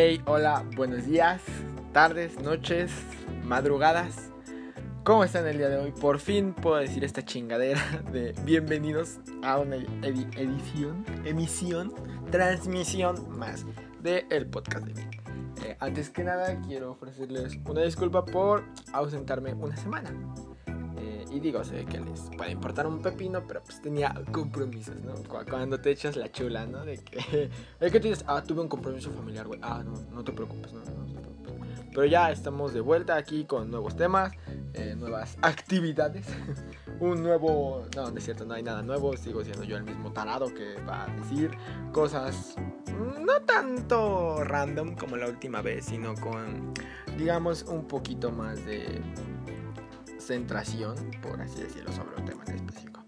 Hey, hola, buenos días, tardes, noches, madrugadas. ¿Cómo están el día de hoy? Por fin puedo decir esta chingadera de bienvenidos a una edición, emisión, transmisión más del el podcast de mí. Eh, antes que nada, quiero ofrecerles una disculpa por ausentarme una semana. Y digo, sé que les puede importar un pepino, pero pues tenía compromisos, ¿no? Cuando te echas la chula, ¿no? De que, de que tú dices, ah, tuve un compromiso familiar, güey. Ah, no, no te preocupes, no, no, te preocupes. Pero ya estamos de vuelta aquí con nuevos temas, eh, nuevas actividades. un nuevo. No, no es cierto, no hay nada nuevo. Sigo siendo yo el mismo tarado que va a decir cosas no tanto random como la última vez, sino con, digamos, un poquito más de concentración, por así decirlo, sobre un tema en específico.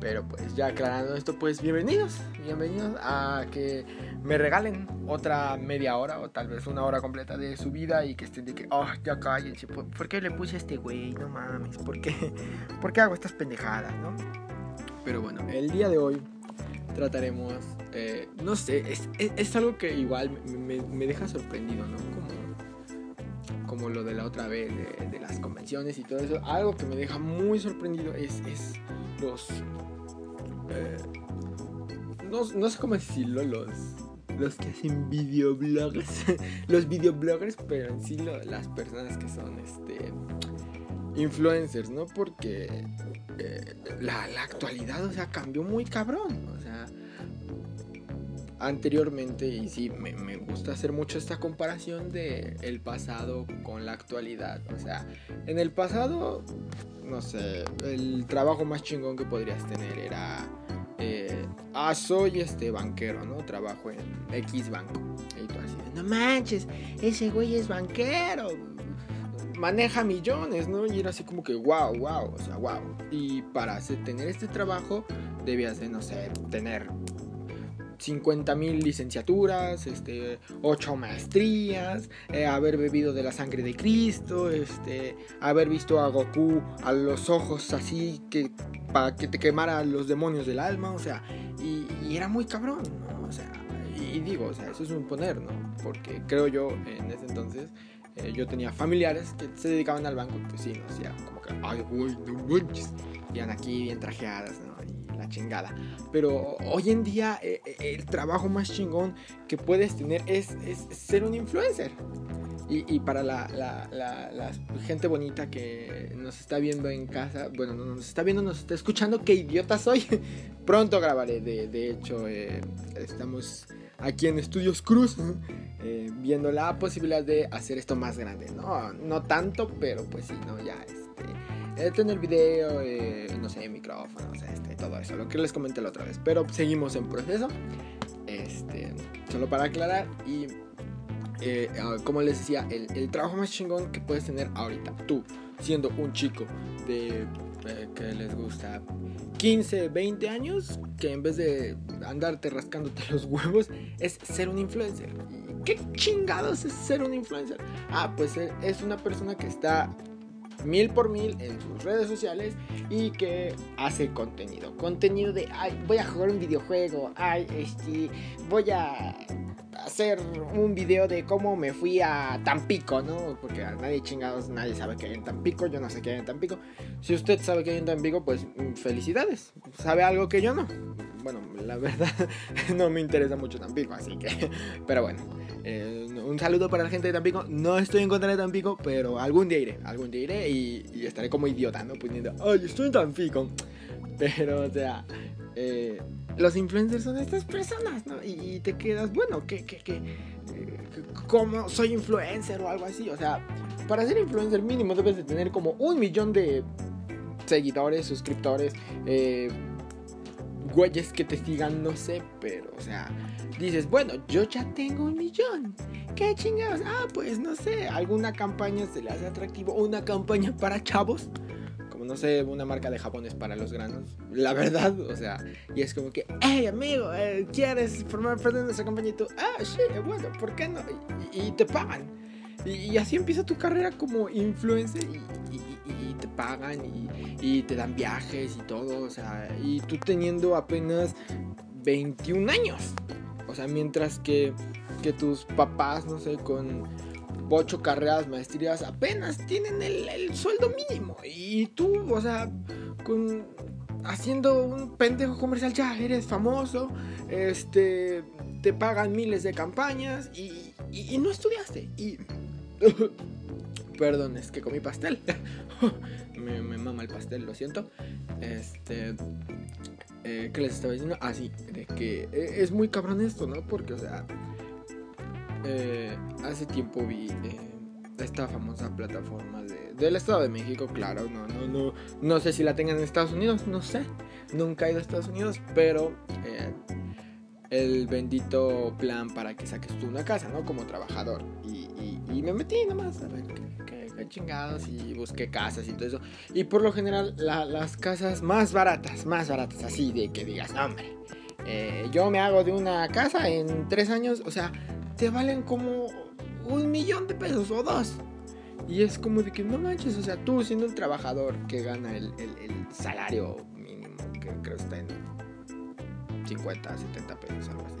Pero pues ya aclarando esto, pues bienvenidos, bienvenidos a que me regalen otra media hora o tal vez una hora completa de su vida y que estén de que, oh, ya cállense, ¿por, qué le puse a este güey? No mames, ¿por qué? ¿Por qué hago estas pendejadas, no? Pero bueno, el día de hoy trataremos, eh, no sé, es, es, algo que igual me, me deja sorprendido, ¿no? Como como lo de la otra vez, de, las convenciones y todo eso, algo que me deja muy sorprendido es, es los... Eh, no, no, sé cómo decirlo, los, los que hacen videoblogs, los videobloggers, pero en sí las personas que son este influencers, ¿no? Porque eh, la, la, actualidad, o sea, cambió muy cabrón, o sea, anteriormente y sí, me, me, gusta hacer mucho esta comparación de el pasado con la actualidad. O sea, en el pasado, no sé, el trabajo más chingón que podrías tener era, eh, ah, soy este banquero, ¿no? Trabajo en X banco. Y tú así, no manches, ese güey es banquero. Maneja millones, ¿no? Y era así como que, wow, wow, o sea, wow. Y para tener este trabajo debías de, no sé, tener 50 mil licenciaturas, este, 8 maestrías, eh, haber bebido de la sangre de Cristo, este, haber visto a Goku a los ojos así que para que te quemara los demonios del alma, o sea, y, era muy cabrón, ¿no? O sea, y, digo, o sea, eso es un poner, ¿no? Porque creo yo en ese entonces eh, yo tenía familiares que se dedicaban al banco, pues sí, ¿no? O sea, como que, ay, güey, no manches, aquí bien trajeadas, ¿no? Chingada. Pero hoy en día eh, eh, el trabajo más chingón que puedes tener es, ser un influencer. Y, para la, gente bonita que nos está viendo en casa, bueno, no nos está viendo, nos está escuchando, qué idiota soy. Pronto grabaré, de, hecho, eh, estamos aquí en Estudios Cruz viendo la posibilidad de hacer esto más grande. No, no tanto, pero pues sí, no, ya este, tener video, no sé, micrófonos, este, todo eso, lo que les comenté la otra vez. Pero seguimos en proceso. Este, solo para aclarar y eh, ah, como les decía, el, trabajo más chingón que puedes tener ahorita, tú, siendo un chico de eh, que les gusta 15, 20 años, que en vez de andarte rascándote los huevos, es ser un influencer. ¿Qué chingados es ser un influencer? Ah, pues eh, es una persona que está mil por mil en sus redes sociales y que hace contenido. Contenido de, ay, voy a jugar un videojuego, ay, este, voy a hacer un video de cómo me fui a Tampico, ¿no? Porque nadie chingados, nadie sabe que hay en Tampico, yo no sé qué hay en Tampico. Si usted sabe que hay en Tampico, pues mm, felicidades. Sabe algo que yo no. Bueno, la verdad no me interesa mucho Tampico, así que... Pero bueno. Eh, un saludo para la gente de Tampico. No estoy en contra de Tampico, pero algún día iré. Algún día iré y, estaré como idiota, ¿no? Poniendo, ay, estoy en Tampico. Pero, o sea, eh, los influencers son estas personas, ¿no? Y, te quedas, bueno, ¿qué, qué, qué? Eh, ¿Cómo soy influencer o algo así? O sea, para ser influencer mínimo debes de tener como un millón de seguidores, suscriptores, güeyes que te sigan, no sé, pero, o sea, dices, bueno, yo ya tengo un millón. ¿Qué chingados? Ah, pues no sé, alguna campaña se le hace atractivo, una campaña para chavos. Como no sé, una marca de japones para los granos. La verdad, o sea, y es como que, hey amigo, eh, ¿quieres formar parte de nuestra campaña? Y tú, ah, sí, bueno, ¿por qué no? Y, te pagan. Y, así empieza tu carrera como influencer y, te pagan y, te dan viajes y todo, o sea, y tú teniendo apenas 21 años. O sea, mientras que, que tus papás, no sé, con ocho carreras, maestrías, apenas tienen el, el sueldo mínimo. Y tú, o sea, con haciendo un pendejo comercial ya eres famoso, este, te pagan miles de campañas y, y, no estudiaste. Y... Perdón, es que comí pastel. me, me, mama el pastel, lo siento. Este... Eh, ¿Qué les estaba diciendo? Ah, sí, de que eh, es muy cabrón esto, ¿no? Porque, o sea, eh, hace tiempo vi esta famosa plataforma de, del Estado de México, claro, no, no, no, no sé si la tengan en Estados Unidos, no sé, nunca he ido a Estados Unidos, pero eh, el bendito plan para que saques tú una casa, ¿no? Como trabajador. Y, y, me metí nomás a ver qué, chingados y busqué casas y todo eso. Y por lo general, las casas más baratas, más baratas, así de que digas, hombre, eh, yo me hago de una casa en tres años, o sea, te valen como un millón de pesos o dos. Y es como de que no manches, o sea, tú siendo un trabajador que gana el, salario mínimo, que creo está en 50, 70 pesos, algo así.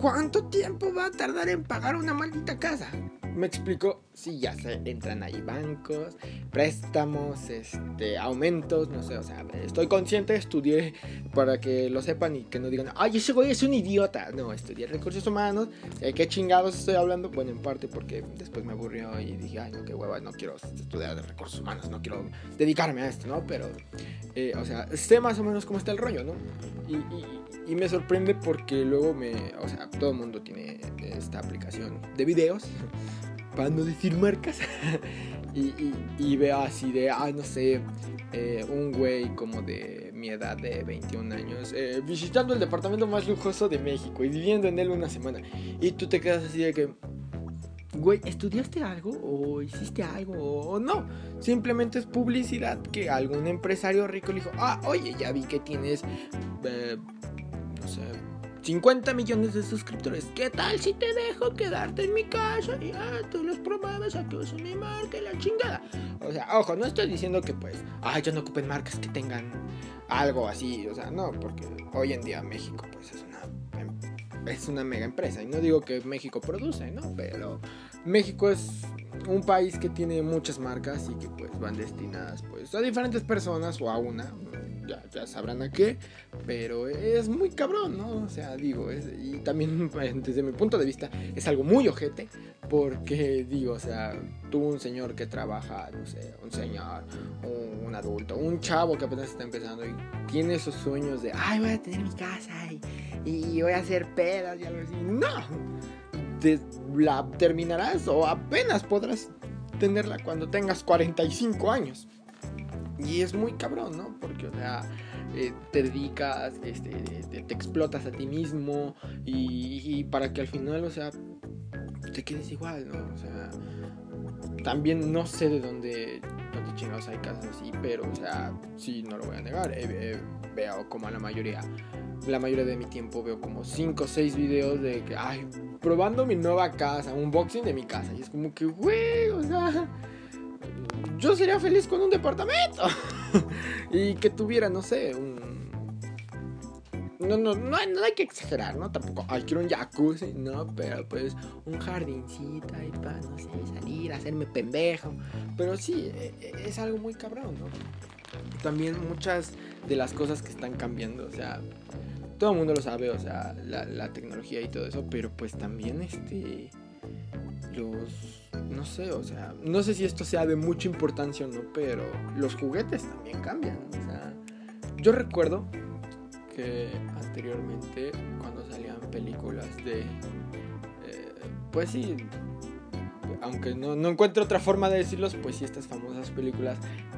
¿Cuánto tiempo va a tardar en pagar una maldita casa? Me explico, sí, ya se entran ahí bancos, préstamos, este, aumentos, no sé, o sea, estoy consciente, estudié para que lo sepan y que no digan, ay, ese güey es un idiota. No, estudié recursos humanos, ¿de qué chingados estoy hablando? Bueno, en parte porque después me aburrió y dije, ay, no, qué hueva, no quiero estudiar de recursos humanos, no quiero dedicarme a esto, ¿no? Pero, eh, o sea, sé más o menos cómo está el rollo, ¿no? Y, y, y me sorprende porque luego me, o sea, todo el mundo tiene esta aplicación de videos para no decir marcas. y, veo así de, ah, no sé, eh, un güey como de mi edad de 21 años, eh, visitando el departamento más lujoso de México y viviendo en él una semana. Y tú te quedas así de que, güey, ¿estudiaste algo? ¿O hiciste algo? ¿O no? Simplemente es publicidad que algún empresario rico le dijo, ah, oye, ya vi que tienes, eh, 50 millones de suscriptores. ¿Qué tal si te dejo quedarte en mi casa y ah, tú los promueves a que usen mi marca y la chingada? O sea, ojo, no estoy diciendo que pues, ay, ya no ocupen marcas que tengan algo así, o sea, no, porque hoy en día México pues es una em, es una mega empresa y no digo que México produce, ¿no? Pero México es un país que tiene muchas marcas y que pues van destinadas pues a diferentes personas o a una, ya, ya sabrán a qué, pero es muy cabrón, ¿no? O sea, digo, y también desde mi punto de vista es algo muy ojete, porque digo, o sea, tú un señor que trabaja, no sé, un señor, un, adulto, un chavo que apenas está empezando y tiene esos sueños de, ay, voy a tener mi casa y, y voy a hacer pedas y algo así, no, la terminarás o apenas podrás tenerla cuando tengas 45 años. Y es muy cabrón, ¿no? Porque, o sea, eh, te dedicas, este, te, explotas a ti mismo y, para que al final, o sea, te quedes igual, ¿no? O sea, también no sé de dónde, dónde chingados hay casos así, pero, o sea, sí, no lo voy a negar, veo como a la mayoría, la mayoría de mi tiempo veo como 5 o 6 videos de que, ay, probando mi nueva casa, un unboxing de mi casa, y es como que, güey, o sea yo sería feliz con un departamento. y que tuviera, no sé, un... No, no, no hay, no hay que exagerar, ¿no? Tampoco, ay, quiero un jacuzzi, no, pero pues un jardincito ahí para, no sé, salir, hacerme pendejo. Pero sí, e, e, es algo muy cabrón, ¿no? También muchas de las cosas que están cambiando, o sea, todo el mundo lo sabe, o sea, la, tecnología y todo eso, pero pues también, este, los no sé, o sea, no sé si esto sea de mucha importancia o no, pero los juguetes también cambian. O sea, yo recuerdo que anteriormente cuando salían películas de, eh, pues sí, aunque no, encuentro otra forma de decirlos, pues sí, estas famosas películas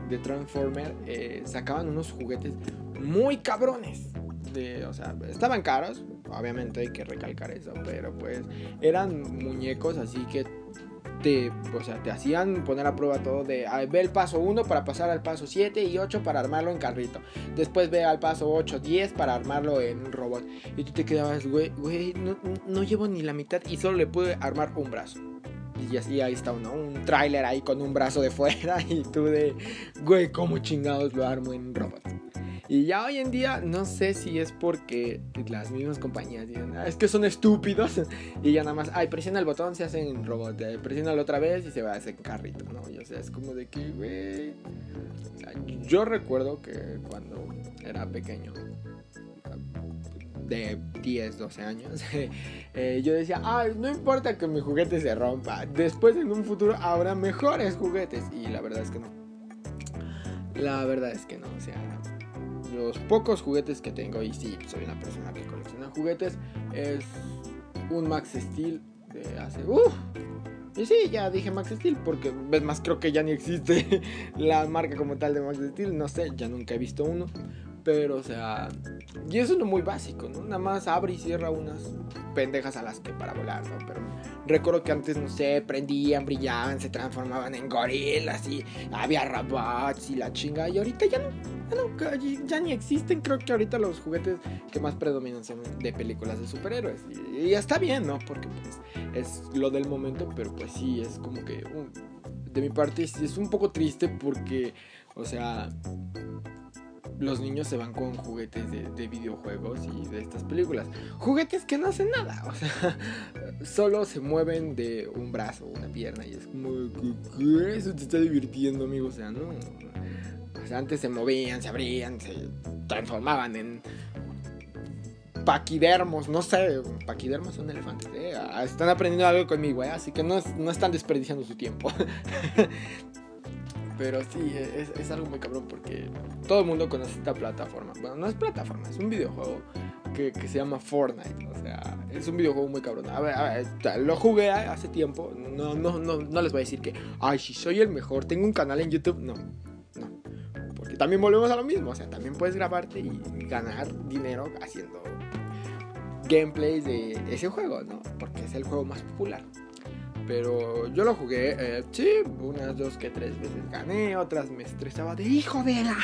de Transformer eh, sacaban unos juguetes muy cabrones. De, o sea, estaban caros, obviamente hay que recalcar eso, pero pues eran muñecos así que te, o sea, te hacían poner a prueba todo de ve el paso 1 para pasar al paso 7 y 8 para armarlo en carrito. Después ve al paso 8, 10 para armarlo en robot. Y tú te quedabas, güey, güey, no, llevo ni la mitad y solo le pude armar un brazo. Y así ahí está uno, un tráiler ahí con un brazo de fuera y tú de, güey, ¿cómo chingados lo armo en robot? Y ya hoy en día no sé si es porque las mismas compañías dicen, ah, es que son estúpidos. Y ya nada más, ay, presiona el botón, se hacen robot. Eh, presiona otra vez y se va a hacer carrito, ¿no? Y o sea, es como de que, güey. yo recuerdo que cuando era pequeño, de 10, 12 años, eh, yo decía, ay, no importa que mi juguete se rompa, después en un futuro habrá mejores juguetes. Y la verdad es que no. La verdad es que no, o sea, los pocos juguetes que tengo, y sí, soy una persona que colecciona juguetes, es un Max Steel de hace... ¡Uf! Y sí, ya dije Max Steel porque, ves más, creo que ya ni existe la marca como tal de Max Steel, no sé, ya nunca he visto uno. Pero, o sea, y es uno muy básico, ¿no? Nada más abre y cierra unas pendejas a las que para volar, ¿no? Pero recuerdo que antes, no sé, prendían, brillaban, se transformaban en gorilas y había robots y la chinga. Y ahorita ya no, ya, no, ya ni existen. Creo que ahorita los juguetes que más predominan son de películas de superhéroes. Y, está bien, ¿no? Porque pues es lo del momento, pero pues sí, es como que de mi parte es un poco triste porque, o sea los niños se van con juguetes de, videojuegos y de estas películas. Juguetes que no hacen nada, o sea, solo se mueven de un brazo, una pierna y es como, ¿qué? Eso te está divirtiendo, amigo, o sea, no. O sea, antes se movían, se abrían, se transformaban en paquidermos, no sé, paquidermos son elefantes, ¿eh? Están aprendiendo algo conmigo, ¿eh? así que no, no están desperdiciando su tiempo. Pero sí, es, algo muy cabrón porque todo el mundo conoce esta plataforma. Bueno, no es plataforma, es un videojuego que, se llama Fortnite. O sea, es un videojuego muy cabrón. A ver, a ver, lo jugué hace tiempo. No, no, no, no les voy a decir que, ay, si soy el mejor, tengo un canal en YouTube. No, no. Porque también volvemos a lo mismo. O sea, también puedes grabarte y ganar dinero haciendo gameplays de ese juego, ¿no? Porque es el juego más popular. Pero yo lo jugué, eh, sí, unas dos que tres veces gané, otras me estresaba de hijo de la.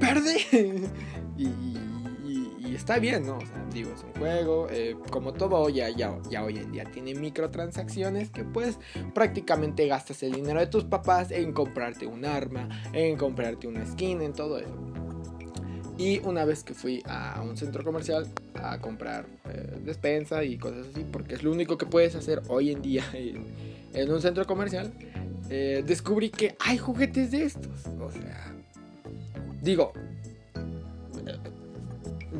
Perdí. y, está bien, ¿no? O sea, digo, es un juego. Eh, como todo ya, ya, ya hoy en día tiene microtransacciones que pues prácticamente gastas el dinero de tus papás en comprarte un arma, en comprarte una skin, en todo eso. Y una vez que fui a un centro comercial a comprar eh, despensa y cosas así, porque es lo único que puedes hacer hoy en día en, un centro comercial, eh, descubrí que hay juguetes de estos. O sea, digo, eh,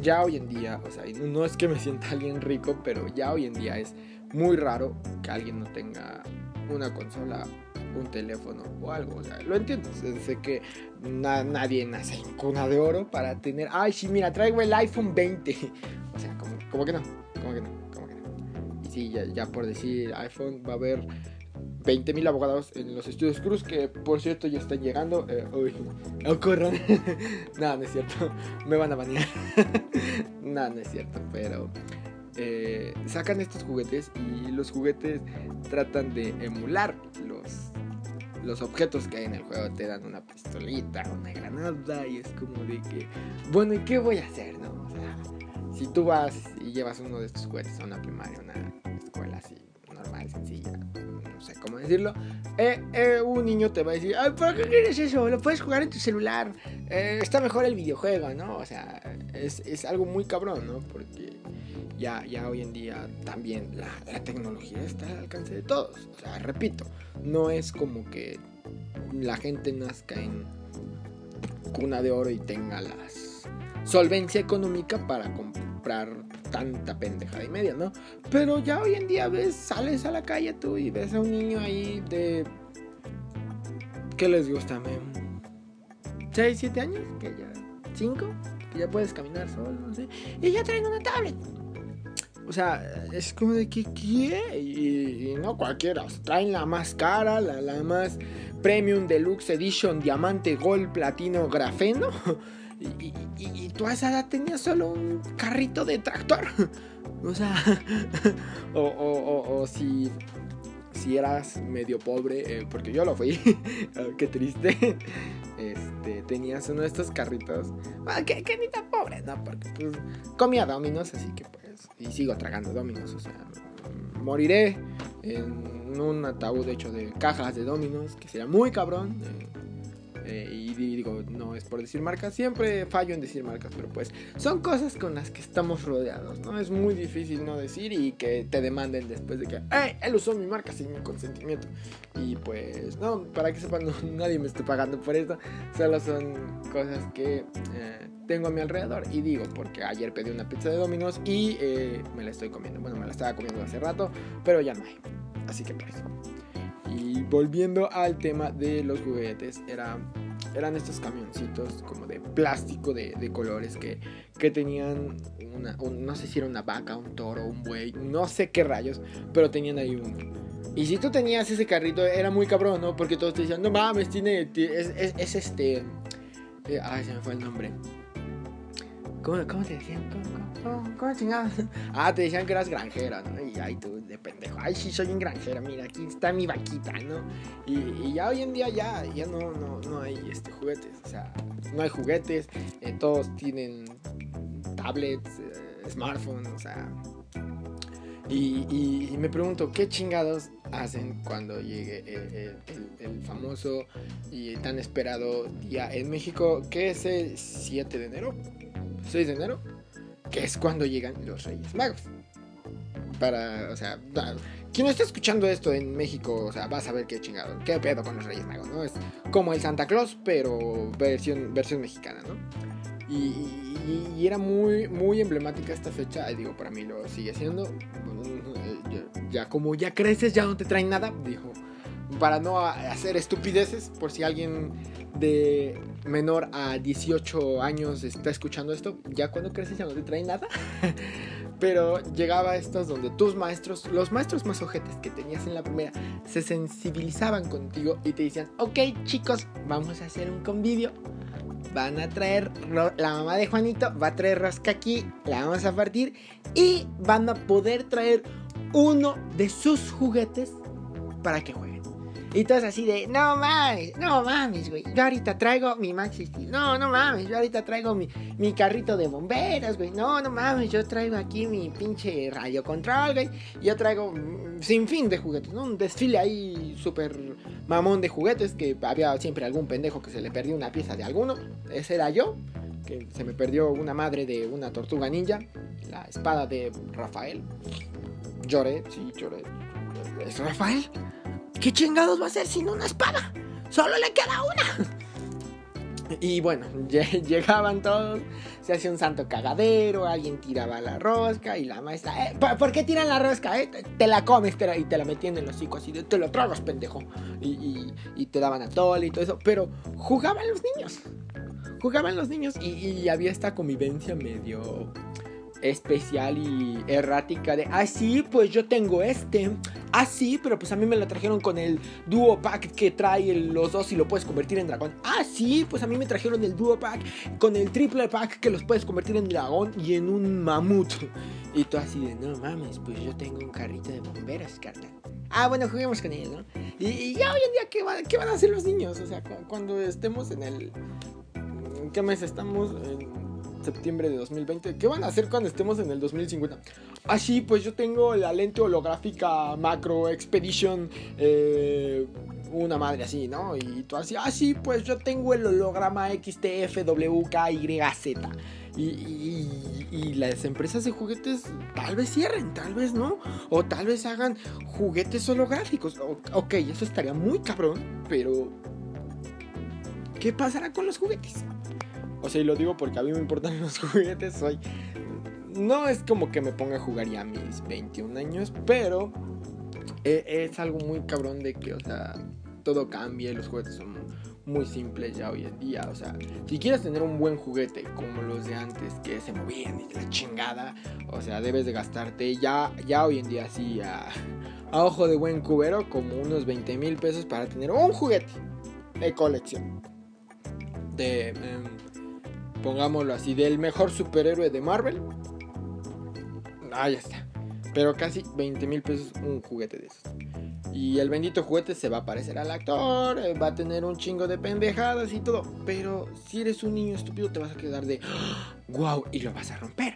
ya hoy en día, o sea, no es que me sienta alguien rico, pero ya hoy en día es muy raro que alguien no tenga una consola un teléfono o algo. O sea, lo entiendo. Sé que nadie nace en cuna de oro para tener. Ay, sí, mira, traigo el iPhone 20. O sea, como, como que no. Como que no. Como que no. Y sí, ya, por decir iPhone va a haber 20.000 abogados en los estudios Cruz, que por cierto ya están llegando. Eh, uy, ocurran. no, no es cierto. Me van a banear. no, no es cierto, pero eh, sacan estos juguetes y los juguetes tratan de emular los los objetos que hay en el juego te dan una pistolita, una granada y es como de que, bueno, ¿y qué voy a hacer, no? O sea, si tú vas y llevas uno de estos juguetes a una primaria, una escuela así normal, sencilla, no sé cómo decirlo, eh, eh, un niño te va a decir, Ay, ¿por qué quieres eso? Lo puedes jugar en tu celular, está mejor el videojuego, ¿no? O sea, es, es algo muy cabrón, ¿no? Ya, ya hoy en día también la, tecnología está al alcance de todos. O sea, repito, no es como que la gente nazca en cuna de oro y tenga la solvencia económica para comprar tanta pendeja y media, ¿no? Pero ya hoy en día ves, sales a la calle tú y ves a un niño ahí de... ¿Qué les gusta, mem? ¿6, 7 años? Que ya... ¿5? Que ya puedes caminar solo, no sé. Y ya traen una tablet. O sea, es como de que, ¿qué? Y, no cualquiera. traen la más cara, la, la más Premium Deluxe Edition, Diamante, Gold, Platino, Grafeno. Y, y, tú a esa edad tenías solo un carrito de tractor. O sea, o, o, o, si, si eras medio pobre, eh, porque yo lo fui, qué triste. Este, tenías uno de estos carritos, ah, que, ni tan pobre, ¿no? Porque pues, comía dominos, así que pues y sigo tragando dominos, o sea, moriré en un ataúd hecho de cajas de dominos, que sería muy cabrón. Eh, Eh, y digo, no es por decir marcas, siempre fallo en decir marcas, pero pues son cosas con las que estamos rodeados, ¿no? Es muy difícil no decir y que te demanden después de que, ¡Hey! Él usó mi marca sin mi consentimiento. Y pues, no, para que sepan, nadie me está pagando por esto, solo son cosas que... Eh, tengo a mi alrededor. Y digo, porque ayer pedí una pizza de Domino's y eh, me la estoy comiendo. Bueno, me la estaba comiendo hace rato, pero ya no hay. Así que pues. Y volviendo al tema de los juguetes, era, eran estos camioncitos como de plástico de, de colores que, que tenían una, no sé si era una vaca, un toro, un buey, no sé qué rayos, pero tenían ahí un... Y si tú tenías ese carrito, era muy cabrón, ¿no? Porque todos te decían, no mames, tiene, es, es, es este... Eh, ay, se me fue el nombre. ¿Cómo, te decían? ¿Cómo, cómo, chingados? Ah, te decían que eras granjera, ¿no? Y ay, tú de pendejo. Ay, sí, soy un granjera. Mira, aquí está mi vaquita, ¿no? Y, ya hoy en día ya, ya no, no, no hay este, juguetes. O sea, no hay juguetes. Eh, todos tienen tablets, eh, smartphones, o sea. Y, y, me pregunto, ¿qué chingados hacen cuando llegue el, el, famoso y tan esperado día en México, que es el 7 de enero? 6 de enero, que es cuando llegan los Reyes Magos. Para, o sea, quien está escuchando esto en México, o sea, va a saber qué chingado, qué pedo con los Reyes Magos, ¿no? Es como el Santa Claus, pero versión, versión mexicana, ¿no? Y, era muy, muy emblemática esta fecha, digo, para mí lo sigue siendo. Ya, como ya creces, ya no te traen nada, dijo, para no hacer estupideces, por si alguien de menor a 18 años está escuchando esto, ya cuando creces ya no te trae nada. Pero llegaba a estos donde tus maestros, los maestros más ojetes que tenías en la primera, se sensibilizaban contigo y te decían, ok chicos, vamos a hacer un convivio. Van a traer, la mamá de Juanito va a traer rosca aquí, la vamos a partir y van a poder traer uno de sus juguetes para que jueguen. Y todos así de, no mames, no mames, güey. Yo ahorita traigo mi Maxi Steel. No, no mames, yo ahorita traigo mi, mi carrito de bomberos, güey. No, no mames, yo traigo aquí mi pinche radio control, güey. Yo traigo mm, sin fin de juguetes, ¿no? Un desfile ahí súper mamón de juguetes que había siempre algún pendejo que se le perdió una pieza de alguno. Ese era yo que se me perdió una madre de una tortuga ninja, la espada de Rafael. Lloré, sí, lloré. ¿Es Rafael? ¿Qué chingados va a hacer sin una espada? Solo le queda una. Y bueno, llegaban todos, se hacía un santo cagadero, alguien tiraba la rosca y la maestra, eh, ¿por qué tiran la rosca? Eh? Te la comes y te la metían en los hocico así de, te lo tragas, pendejo. Y, te daban a tole y todo eso, pero jugaban los niños. Jugaban los niños y había esta convivencia medio especial y errática de, ah, sí, pues yo tengo este. Ah, sí, pero pues a mí me lo trajeron con el Duo Pack que trae los dos y lo puedes convertir en dragón. Ah, sí, pues a mí me trajeron el Duo Pack con el Triple Pack que los puedes convertir en dragón y en un mamut. Y tú así de, no mames, pues yo tengo un carrito de bomberos, carnal. Ah, bueno, juguemos con él, ¿no? Y, ya hoy en día, ¿qué, ¿qué van a hacer los niños? O sea, cuando estemos en el... ¿En qué mes estamos? En septiembre de 2020. ¿Qué van a hacer cuando estemos en el 2050? Así, pues yo tengo la lente holográfica Macro Expedition. Eh, una madre así, ¿no? Y tú así, ah, sí, pues yo tengo el holograma XTFWKYZ. Y, y, las empresas de juguetes tal vez cierren, tal vez no. O tal vez hagan juguetes holográficos. ok, eso estaría muy cabrón, pero... ¿Qué pasará con los juguetes? O sea, y lo digo porque a mí me importan los juguetes. Soy. No es como que me ponga a jugar ya a mis 21 años, pero e, es, algo muy cabrón de que, o sea, todo cambia y los juguetes son muy simples ya hoy en día. O sea, si quieres tener un buen juguete como los de antes que se movían y la chingada, o sea, debes de gastarte ya, ya hoy en día así a, ojo de buen cubero como unos 20 mil pesos para tener un juguete de colección. De. Em, pongámoslo así, del mejor superhéroe de Marvel. Ah, ya está. Pero casi 20 mil pesos un juguete de esos. Y el bendito juguete se va a parecer al actor, eh, va a tener un chingo de pendejadas y todo. Pero si eres un niño estúpido te vas a quedar de wow y lo vas a romper.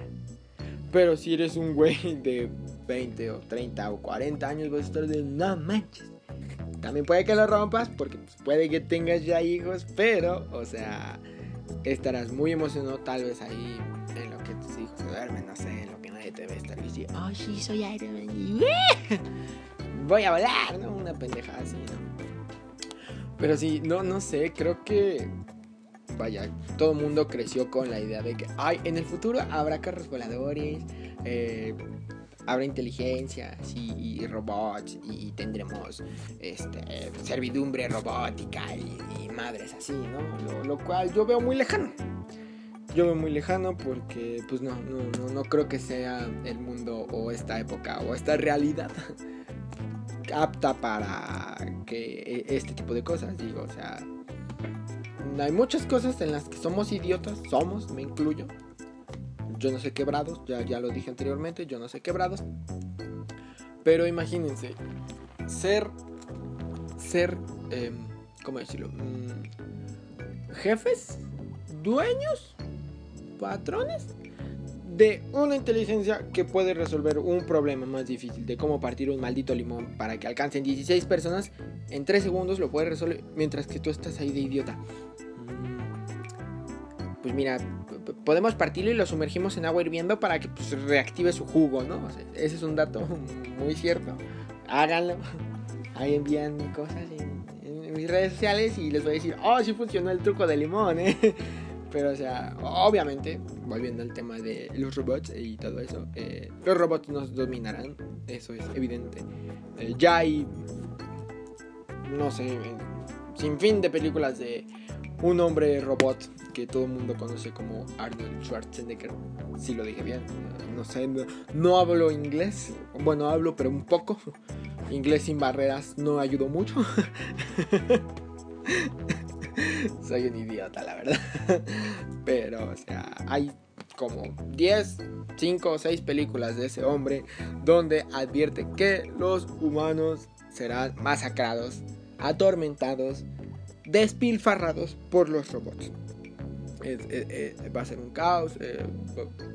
Pero si eres un güey de 20 o 30 o 40 años vas a estar de no manches. también puede que lo rompas porque pues, puede que tengas ya hijos, pero, o sea, estarás muy emocionado tal vez ahí en lo que tus hijos duermen, no sé, en lo que nadie te ve estar diciendo, oh sí, soy Iron Man, voy a volar, ¿no? Una pendeja así, ¿no? Pero sí, no, no sé, creo que vaya, todo el mundo creció con la idea de que, ay, en el futuro habrá carros voladores, eh, habrá inteligencia y, robots y, tendremos este, servidumbre robótica y, madres así, ¿no? Lo, cual yo veo muy lejano. Yo veo muy lejano porque pues no, no, no, creo que sea el mundo o esta época o esta realidad apta para que e, este tipo de cosas, digo, o sea, hay muchas cosas en las que somos idiotas, somos, me incluyo. Yo no sé quebrados, ya, ya lo dije anteriormente, yo no sé quebrados. Pero imagínense, ser, ser, eh, ¿cómo decirlo? Mm, jefes, dueños, patrones de una inteligencia que puede resolver un problema más difícil de cómo partir un maldito limón para que alcancen 16 personas en 3 segundos lo puede resolver mientras que tú estás ahí de idiota pues mira, podemos partirlo y lo sumergimos en agua hirviendo para que pues, reactive su jugo, ¿no? ese es un dato muy cierto. Háganlo. Ahí envían cosas en, mis redes sociales y les voy a decir, oh, sí funcionó el truco de limón, ¿eh? Pero, o sea, obviamente, volviendo al tema de los robots y todo eso, eh, los robots nos dominarán, eso es evidente. Eh, ya hay, no sé, sin fin de películas de un hombre robot que todo el mundo conoce como Arnold Schwarzenegger. Si lo dije bien, no sé, no, hablo inglés. Bueno, hablo, pero un poco. Inglés sin barreras no ayudó mucho. Soy un idiota, la verdad. Pero, o sea, hay como 10, 5 o 6 películas de ese hombre donde advierte que los humanos serán masacrados, atormentados, despilfarrados por los robots. va a ser un caos, eh,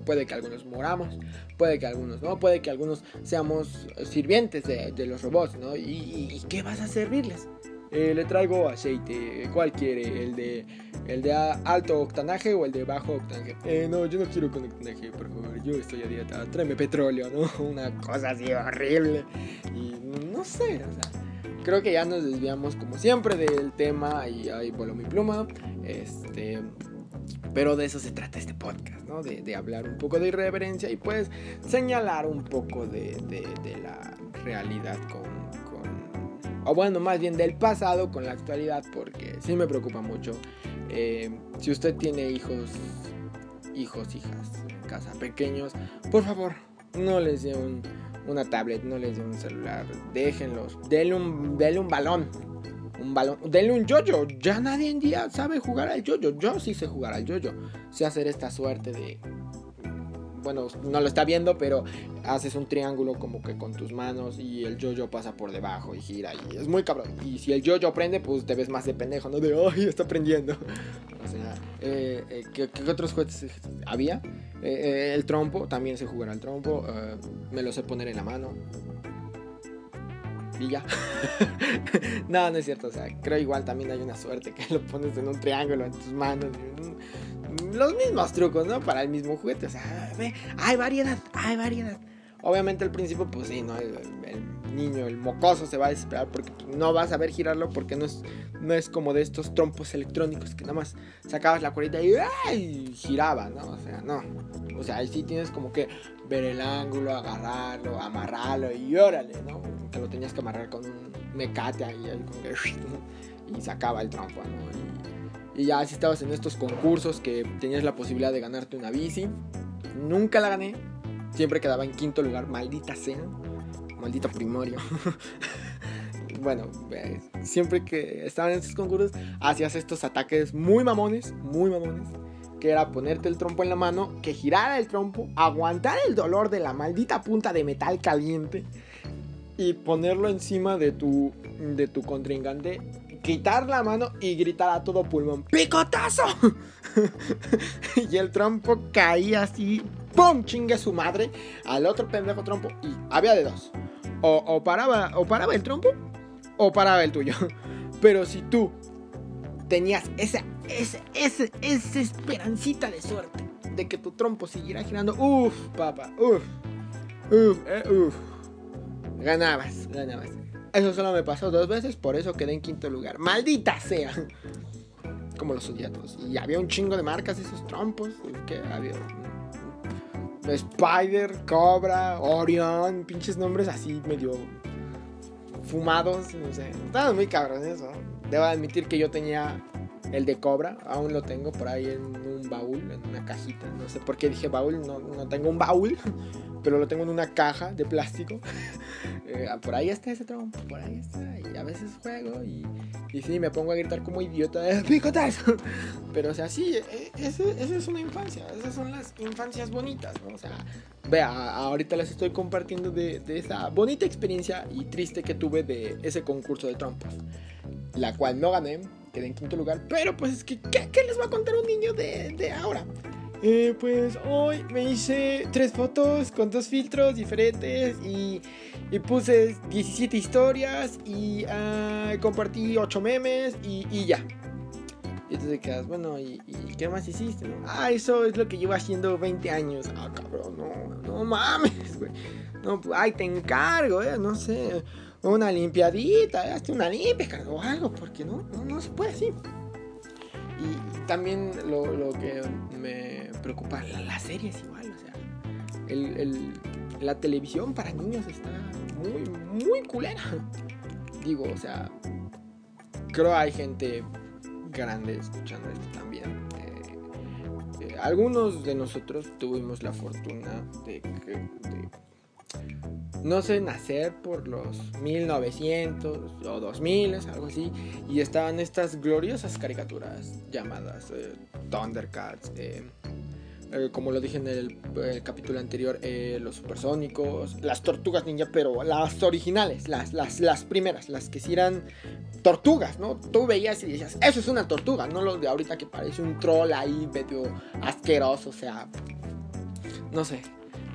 puede que algunos moramos, puede que algunos no, puede que algunos seamos sirvientes de, los robots, ¿no? ¿Y, qué vas a servirles? Eh, le traigo aceite, ¿cuál quiere? ¿El de, ¿El de alto octanaje o el de bajo octanaje? Eh, no, yo no quiero con octanaje, por favor, yo estoy a dieta, tráeme petróleo, ¿no? Una cosa así horrible. Y no sé, o sea creo que ya nos desviamos como siempre del tema y ahí voló mi pluma. Este, pero de eso se trata este podcast, ¿no? De, hablar un poco de irreverencia y pues señalar un poco de, la realidad con, con, O bueno, más bien del pasado con la actualidad porque sí me preocupa mucho. Eh, si usted tiene hijos, hijos, hijas casa pequeños, por favor, no les dé un una tablet, no les den un celular, déjenlos, denle un, denle un balón, un balón, denle un yoyo. Ya nadie en día sabe jugar al yoyo. Yo sí sé jugar al yoyo. Sé hacer esta suerte de bueno, no lo está viendo, pero haces un triángulo como que con tus manos y el yo-yo pasa por debajo y gira y es muy cabrón. Y si el yo-yo prende, pues te ves más de pendejo, ¿no? De, ay, está prendiendo. O sea, eh, eh, ¿qué, otros juguetes había? Eh, el trompo, también sé jugar al trompo. me lo sé poner en la mano. Y ya. no, no es cierto. O sea, creo igual también hay una suerte que lo pones en un triángulo en tus manos los mismos trucos, ¿no? Para el mismo juguete. O sea, hay variedad, hay variedad. Obviamente al principio, pues sí, ¿no? El, niño, el mocoso se va a desesperar porque no vas a ver girarlo porque no es, no es como de estos trompos electrónicos que nada más sacabas la cuerita y, giraba, ¿no? O sea, no. O sea, ahí sí tienes como que ver el ángulo, agarrarlo, amarrarlo y órale, ¿no? Te lo tenías que amarrar con un mecate ahí, y sacaba el trompo, ¿no? Y ya si estabas en estos concursos que tenías la posibilidad de ganarte una bici. Nunca la gané. Siempre quedaba en quinto lugar. Maldita sea. Maldita primorio. bueno, pues, siempre que estaban en estos concursos, hacías estos ataques muy mamones, muy mamones. Que era ponerte el trompo en la mano, que girara el trompo, aguantar el dolor de la maldita punta de metal caliente y ponerlo encima de tu, de tu contrincante quitar la mano y gritar a todo pulmón, ¡picotazo! y el trompo caía así, ¡pum! chingue su madre al otro pendejo trompo. Y había de dos. O, paraba, o paraba el trompo o paraba el tuyo. Pero si tú tenías esa, esa, esa, esa esperancita de suerte de que tu trompo siguiera girando, uff, papá, uff, uff, eh, uff, ganabas, ganabas. Eso solo me pasó dos veces, por eso quedé en quinto lugar. Maldita sea. Como los odié todos. Y había un chingo de marcas esos trompos. Que había Spider, Cobra, Orion, pinches nombres así medio fumados, no sé. Estaban muy cabrones eso. Debo admitir que yo tenía el de Cobra, aún lo tengo por ahí en un baúl, en una cajita. No sé por qué dije baúl, no, no tengo un baúl, pero lo tengo en una caja de plástico. Eh, por ahí está ese trompo, por ahí está. Y a veces juego y, y sí, me pongo a gritar como idiota de picotas. Pero o sea, sí, e, esa es una infancia, esas son las infancias bonitas, ¿no? O sea, vea, ahorita les estoy compartiendo de, de esa bonita experiencia y triste que tuve de ese concurso de trompos. La cual no gané, quedé en quinto lugar. Pero pues es que, ¿qué, qué les va a contar un niño de, de ahora? Eh, pues hoy me hice tres fotos con dos filtros diferentes y, puse 17 historias y uh, compartí 8 memes y, ya. Y entonces quedas, bueno, ¿y, ¿y, qué más hiciste? No? Ah, eso es lo que llevo haciendo 20 años. Ah, cabrón, no, no mames, güey. No, ay, te encargo, eh, no sé una limpiadita, hazte una limpia o algo, porque no, no, no se puede así. Y, también lo, lo, que me preocupa, la, la serie es igual, o sea, el, el, la televisión para niños está muy, muy culera. Digo, o sea, creo hay gente grande escuchando esto también. Eh, eh, algunos de nosotros tuvimos la fortuna de, de no sé, nacer por los 1900 o 2000, algo así, y estaban estas gloriosas caricaturas llamadas eh, Thundercats, eh, eh, como lo dije en el, capítulo anterior, los supersónicos, las tortugas ninja, pero las originales, las, las, las primeras, las que sí eran tortugas, ¿no? Tú veías y decías, eso es una tortuga, no lo de ahorita que parece un troll ahí medio asqueroso, o sea, no sé.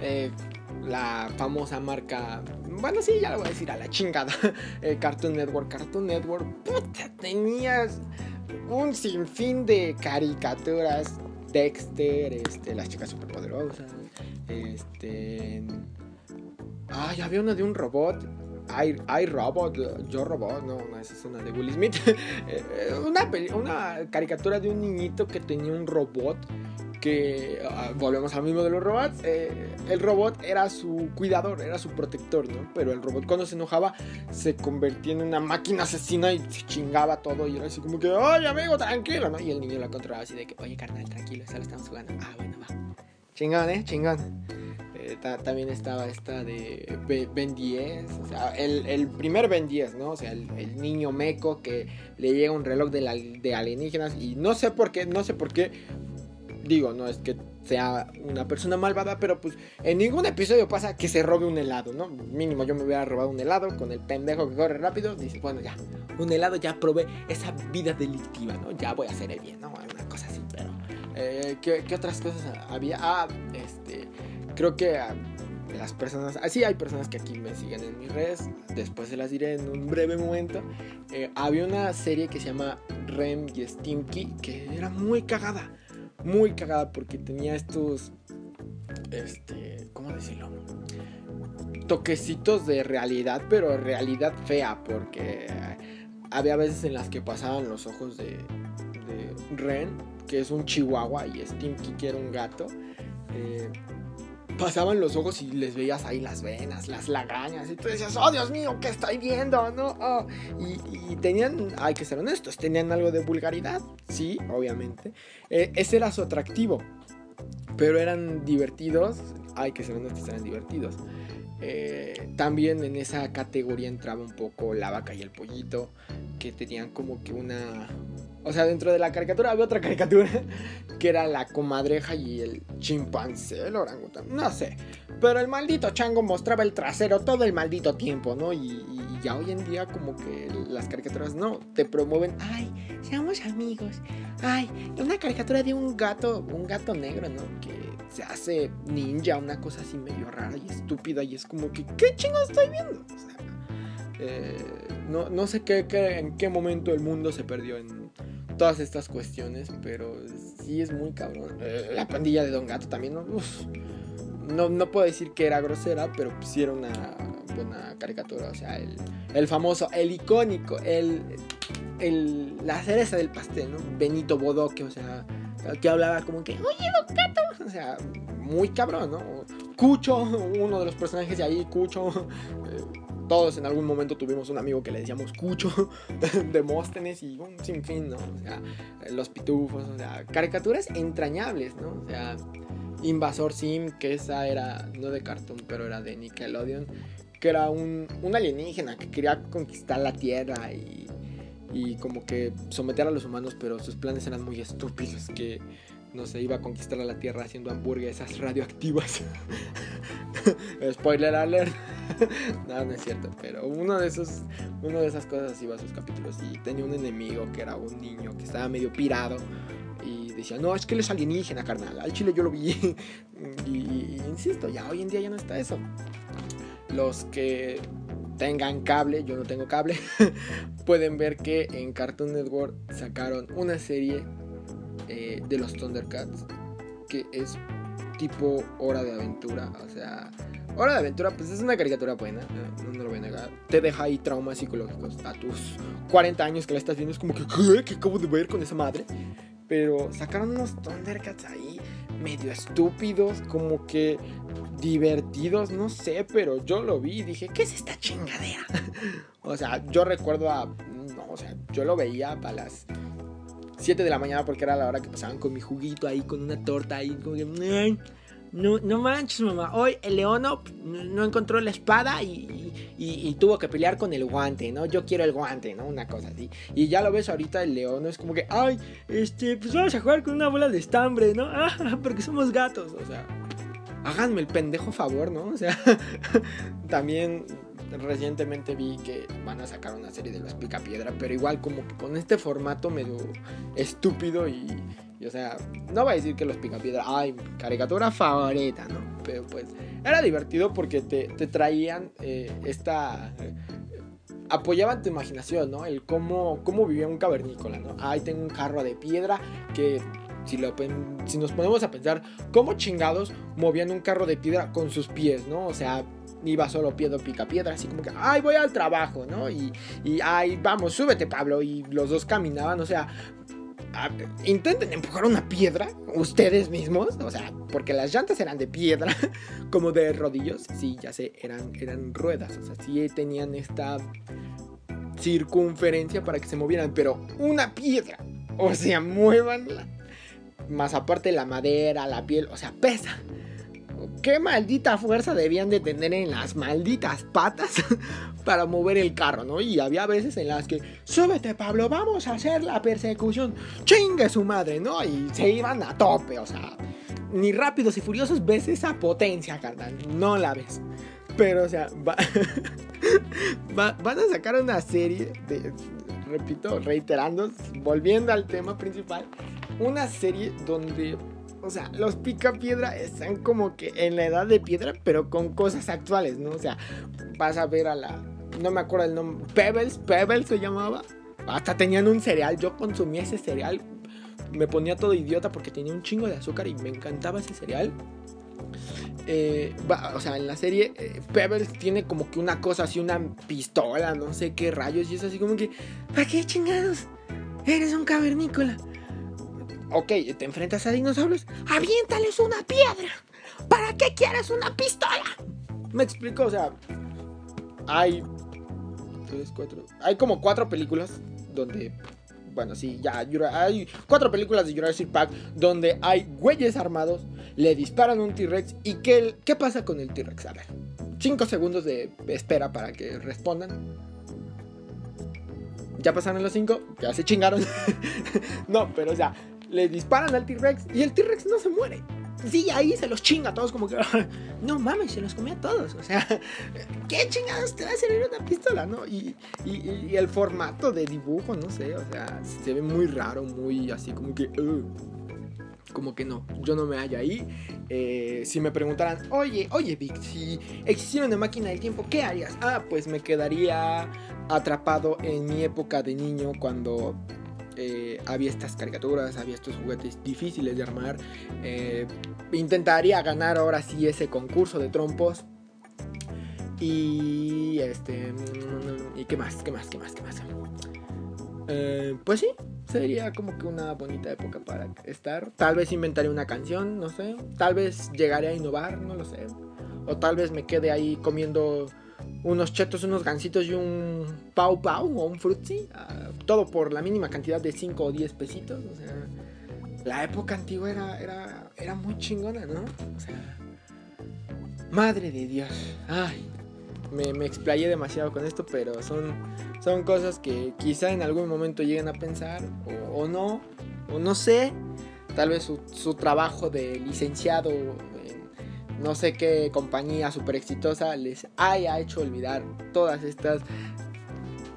Eh, la famosa marca. Bueno, sí, ya lo voy a decir a la chingada. El Cartoon Network. Cartoon Network, puta, tenías un sinfín de caricaturas. Dexter, este, las chicas superpoderosas. Este. Ay, había una de un robot. I, Robot, Yo Robot, no, no, esa es una de Will Smith. Eh, eh, una caricatura de un niñito que tenía un robot que ah, volvemos al mismo de los robots, eh, el robot era su cuidador, era su protector, ¿no? Pero el robot cuando se enojaba se convertía en una máquina asesina y se chingaba todo y era así como que, oye amigo, tranquilo, ¿no? Y el niño la controlaba así de que, oye carnal, tranquilo, solo estamos jugando. Ah, bueno, va. Chingón, ¿eh? Chingón. Eh, también estaba esta de Ben 10, o sea, el, primer Ben 10, ¿no? O sea, el, el, niño meco que le llega un reloj de, la, de alienígenas y no sé por qué, no sé por qué, Digo, no es que sea una persona malvada, pero pues en ningún episodio pasa que se robe un helado, ¿no? Mínimo yo me hubiera robado un helado con el pendejo que corre rápido. Dice, bueno, ya, un helado ya probé esa vida delictiva, ¿no? Ya voy a hacer el bien, ¿no? Una cosa así, pero... Eh, ¿qué, otras cosas había? Ah, este... Creo que... Ah, las personas, así hay personas que aquí me siguen en mis redes, después se las diré en un breve momento. Eh, había una serie que se llama Rem y Stinky que era muy cagada muy cagada porque tenía estos, este, ¿cómo decirlo? Toquecitos de realidad, pero realidad fea, porque había veces en las que pasaban los ojos de, de Ren, que es un chihuahua, y Stinky, que era un gato. Eh, pasaban los ojos y les veías ahí las venas, las lagañas, y tú decías, oh Dios mío, ¿qué estoy viendo? ¿No? Oh. Y, tenían, hay que ser honestos, tenían algo de vulgaridad, sí, obviamente. Eh, ese era su atractivo, pero eran divertidos, hay que ser honestos, eran divertidos. Eh, también en esa categoría entraba un poco la vaca y el pollito, que tenían como que una, o sea, dentro de la caricatura había otra caricatura que era la comadreja y el chimpancé, el orangután, no sé. Pero el maldito chango mostraba el trasero todo el maldito tiempo, ¿no? Y, ya hoy en día como que las caricaturas no te promueven, ay, seamos amigos. Ay, una caricatura de un gato, un gato negro, ¿no? Que se hace ninja, una cosa así medio rara y estúpida y es como que, ¿qué chingo estoy viendo? O sea, Eh, no, no, sé qué, en qué momento el mundo se perdió en todas estas cuestiones, pero sí es muy cabrón. Eh, la pandilla de Don Gato también, ¿no? no, no puedo decir que era grosera, pero sí era una buena caricatura. O sea, el, el famoso, el icónico, el, el, la cereza del pastel, ¿no? Benito Bodoque, o sea, que hablaba como que, oye, Don Gato. O sea, muy cabrón, ¿no? Cucho, uno de los personajes de ahí, Cucho. Eh, todos en algún momento tuvimos un amigo que le decíamos Cucho, Demóstenes y un sinfín, ¿no? O sea, los pitufos, o sea, caricaturas entrañables, ¿no? O sea, Invasor Sim, que esa era, no de cartoon, pero era de Nickelodeon, que era un, un alienígena que quería conquistar la Tierra y, y como que someter a los humanos, pero sus planes eran muy estúpidos, que no se iba a conquistar a la Tierra haciendo hamburguesas radioactivas. Spoiler alert. no, no es cierto, pero uno de esos, uno de esas cosas iba a sus capítulos y tenía un enemigo que era un niño que estaba medio pirado y decía, no, es que él es alienígena, carnal. Al chile yo lo vi. y, insisto, ya hoy en día ya no está eso. Los que tengan cable, yo no tengo cable, pueden ver que en Cartoon Network sacaron una serie eh, de los Thundercats que es tipo Hora de Aventura. O sea, Hora de Aventura, pues es una caricatura buena, no, no, lo voy a negar. Te deja ahí traumas psicológicos a tus 40 años que la estás viendo. Es como que, ¿qué? ¿Qué acabo de ver con esa madre? Pero sacaron unos Thundercats ahí medio estúpidos, como que divertidos, no sé, pero yo lo vi y dije, ¿qué es esta chingadera? o sea, yo recuerdo a... No, o sea, yo lo veía a las 7 de la mañana porque era la hora que pasaban con mi juguito ahí, con una torta ahí, como que... No, no manches, mamá. Hoy el leono no encontró la espada y, tuvo que pelear con el guante, ¿no? Yo quiero el guante, ¿no? Una cosa así. Y ya lo ves ahorita, el león es como que, ay, este, pues vamos a jugar con una bola de estambre, ¿no? Ah, porque somos gatos, o sea. Háganme el pendejo favor, ¿no? O sea, también recientemente vi que van a sacar una serie de los Picapiedra, pero igual como que con este formato medio estúpido y o sea, no voy a decir que los picapiedra, ay, caricatura favorita, ¿no? Pero pues era divertido porque te, traían eh, esta... Eh, apoyaban tu imaginación, ¿no? El cómo, cómo vivía un cavernícola, ¿no? Ay, tengo un carro de piedra que si, lo, si, nos ponemos a pensar, ¿cómo chingados movían un carro de piedra con sus pies, ¿no? O sea, iba solo piedra pica piedra, así como que, ay, voy al trabajo, ¿no? Y, y, ay, vamos, súbete, Pablo. Y los dos caminaban, o sea, intenten empujar una piedra ustedes mismos, o sea, porque las llantas eran de piedra, como de rodillos, sí, ya sé, eran, eran ruedas, o sea, sí tenían esta circunferencia para que se movieran, pero una piedra, o sea, muévanla, más aparte la madera, la piel, o sea, pesa qué maldita fuerza debían de tener en las malditas patas para mover el carro, ¿no? Y había veces en las que, súbete Pablo, vamos a hacer la persecución, chingue su madre, ¿no? Y se iban a tope, o sea, ni rápidos y furiosos ves esa potencia, carnal, no la ves. Pero, o sea, van a sacar una serie de, repito, reiterando, volviendo al tema principal, una serie donde o sea, los pica piedra están como que en la edad de piedra, pero con cosas actuales, ¿no? O sea, vas a ver a la. No me acuerdo el nombre. Pebbles, Pebbles se llamaba. Hasta tenían un cereal. Yo consumía ese cereal. Me ponía todo idiota porque tenía un chingo de azúcar y me encantaba ese cereal. Eh, o sea, en la serie eh, Pebbles tiene como que una cosa así, una pistola, no sé qué rayos, y es así como que, ¿para qué chingados? Eres un cavernícola ok, te enfrentas a dinosaurios, aviéntales una piedra. ¿Para qué quieres una pistola? Me explico, o sea, hay tres, cuatro, hay como cuatro películas donde, bueno, sí, ya, hay cuatro películas de Jurassic Park donde hay güeyes armados, le disparan un T-Rex y ¿qué, ¿qué pasa con el T-Rex? A ver, cinco segundos de espera para que respondan. Ya pasaron los cinco, ya se chingaron. no, pero o sea, le disparan al T-Rex y el T-Rex no se muere. Sí, ahí se los chinga a todos como que, no mames, se los comía a todos. O sea, ¿qué chingados te va a servir una pistola, no? Y, el formato de dibujo, no sé, o sea, se ve muy raro, muy así como que... como que no, yo no me hallo ahí. Eh, si me preguntaran, oye, oye Vic, si existiera una máquina del tiempo, ¿qué harías? Ah, pues me quedaría atrapado en mi época de niño cuando eh, había estas caricaturas, había estos juguetes difíciles de armar. Eh, intentaría ganar ahora sí ese concurso de trompos. Y este. ¿Y qué más? ¿Qué más? ¿Qué más? ¿Qué más? pues sí, sería como que una bonita época para estar. Tal vez inventaré una canción, no sé. Tal vez llegaré a innovar, no lo sé. O tal vez me quede ahí comiendo unos chetos, unos gansitos y un pau pau o un frutzi. Ah, todo por la mínima cantidad de 5 o 10 pesitos. O sea, la época antigua era, era, era muy chingona, ¿no? O sea, madre de Dios. Ay, me, me explayé demasiado con esto, pero son, son cosas que quizá en algún momento lleguen a pensar o, no, o no sé. Tal vez su, su trabajo de licenciado no sé qué compañía super exitosa les haya hecho olvidar todas estas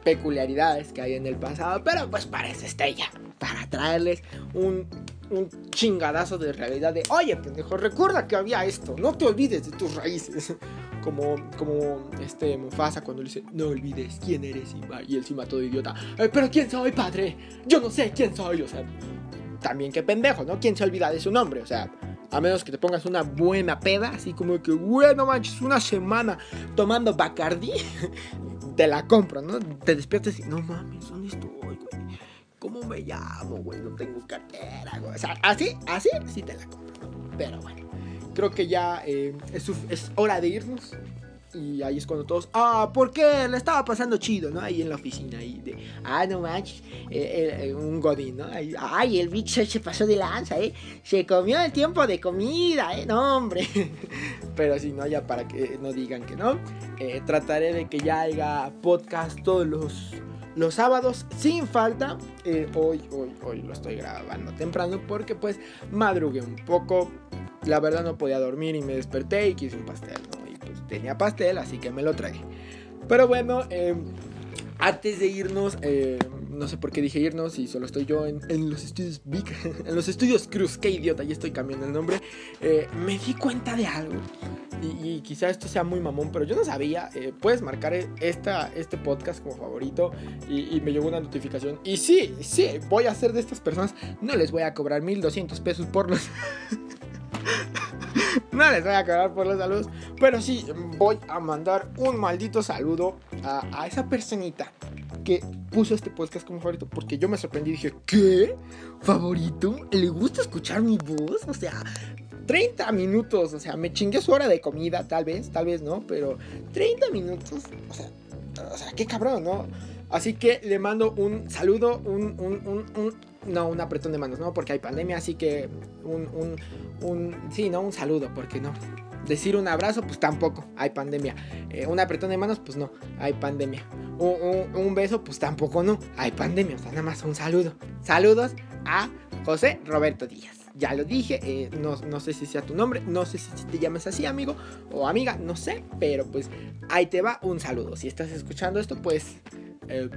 peculiaridades que hay en el pasado, pero pues para eso está para traerles un, un chingadazo de realidad de, oye, pendejo, recuerda que había esto, no te olvides de tus raíces. Como, como este Mufasa cuando le dice, no olvides quién eres, Y él encima todo idiota, eh, pero ¿quién soy, padre? Yo no sé quién soy, o sea, también qué pendejo, ¿no? ¿Quién se olvida de su nombre? O sea, a menos que te pongas una buena peda, así como que, bueno, manches, una semana tomando Bacardi, te la compro, ¿no? Te despiertas y, no mames, ¿dónde estoy, güey? ¿Cómo me llamo, güey? No tengo cartera, güey. O sea, así, así, sí te la compro, Pero bueno, creo que ya eh, es hora de irnos. Y ahí es cuando todos, ah, ¿por qué? Le estaba pasando chido, ¿no? Ahí en la oficina, ahí de, ah, no manches, eh, eh, un godín, ¿no? ay, el bicho se pasó de lanza, ¿eh? Se comió el tiempo de comida, ¿eh? No, hombre. Pero si no, ya para que no digan que no, eh, trataré de que ya haya podcast todos los, los sábados sin falta. hoy, hoy, hoy lo estoy grabando temprano porque pues madrugué un poco. La verdad no podía dormir y me desperté y quise un pastel, ¿no? Tenía pastel, así que me lo traje. Pero bueno, em, antes de irnos, em, no sé por qué dije irnos y solo estoy yo en, los estudios Big, en los estudios Cruz, qué idiota, ya estoy cambiando el nombre. Eh, me di cuenta de algo y, quizá esto sea muy mamón, pero yo no sabía. Eh, puedes marcar esta, este podcast como favorito y, y, me llegó una notificación. Y sí, sí, voy a ser de estas personas. No les voy a cobrar 1200 pesos por los. no les voy a cobrar por los saludos, pero sí voy a mandar un maldito saludo a, esa personita que puso este podcast como favorito, porque yo me sorprendí y dije, ¿qué? ¿Favorito? ¿Le gusta escuchar mi voz? O sea, 30 minutos, o sea, me chingué su hora de comida, tal vez, tal vez no, pero 30 minutos, o sea, o sea, qué cabrón, ¿no? Así que le mando un saludo, un, un, un, un no, un apretón de manos, ¿no? Porque hay pandemia, así que un, un, un, sí, ¿no? Un saludo, porque no. Decir un abrazo, pues tampoco, hay pandemia. Eh, un apretón de manos, pues no, hay pandemia. Un, un, beso, pues tampoco no, hay pandemia. O sea, nada más un saludo. Saludos a José Roberto Díaz. Ya lo dije, eh, no, no, sé si sea tu nombre, no sé si te llamas así, amigo o amiga, no sé, pero pues ahí te va un saludo. Si estás escuchando esto, pues eh,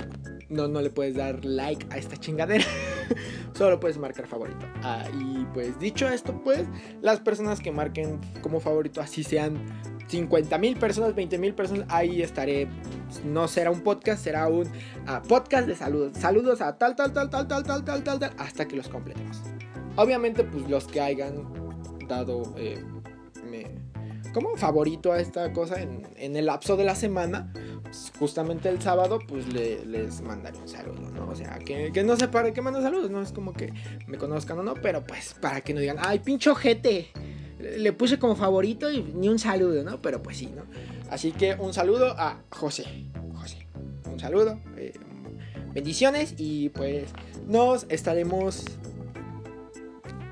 no, no le puedes dar like a esta chingadera. Solo puedes marcar favorito. Ah, y pues dicho esto, pues las personas que marquen como favorito, así sean 50 mil personas, 20 mil personas, ahí estaré. No será un podcast, será un ah, podcast de saludos. Saludos a tal, tal, tal, tal, tal, tal, tal, tal, tal, hasta que los completemos. Obviamente, pues los que hayan dado eh, como favorito a esta cosa en, en el lapso de la semana justamente el sábado, pues les mandaré un saludo, ¿no? O sea, que, no sé para qué mando saludos, no es como que me conozcan o no, pero pues para que no digan, ay, pincho jete, le puse como favorito y ni un saludo, ¿no? Pero pues sí, ¿no? Así que un saludo a José, José, un saludo, eh, bendiciones y pues nos estaremos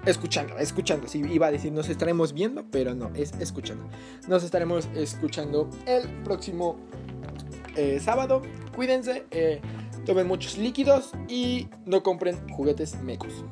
escuchando, escuchando. Sí, iba a decir nos estaremos viendo, pero no, es escuchando. Nos estaremos escuchando el próximo eh, sábado. Cuídense, eh, tomen muchos líquidos y no compren juguetes mecos.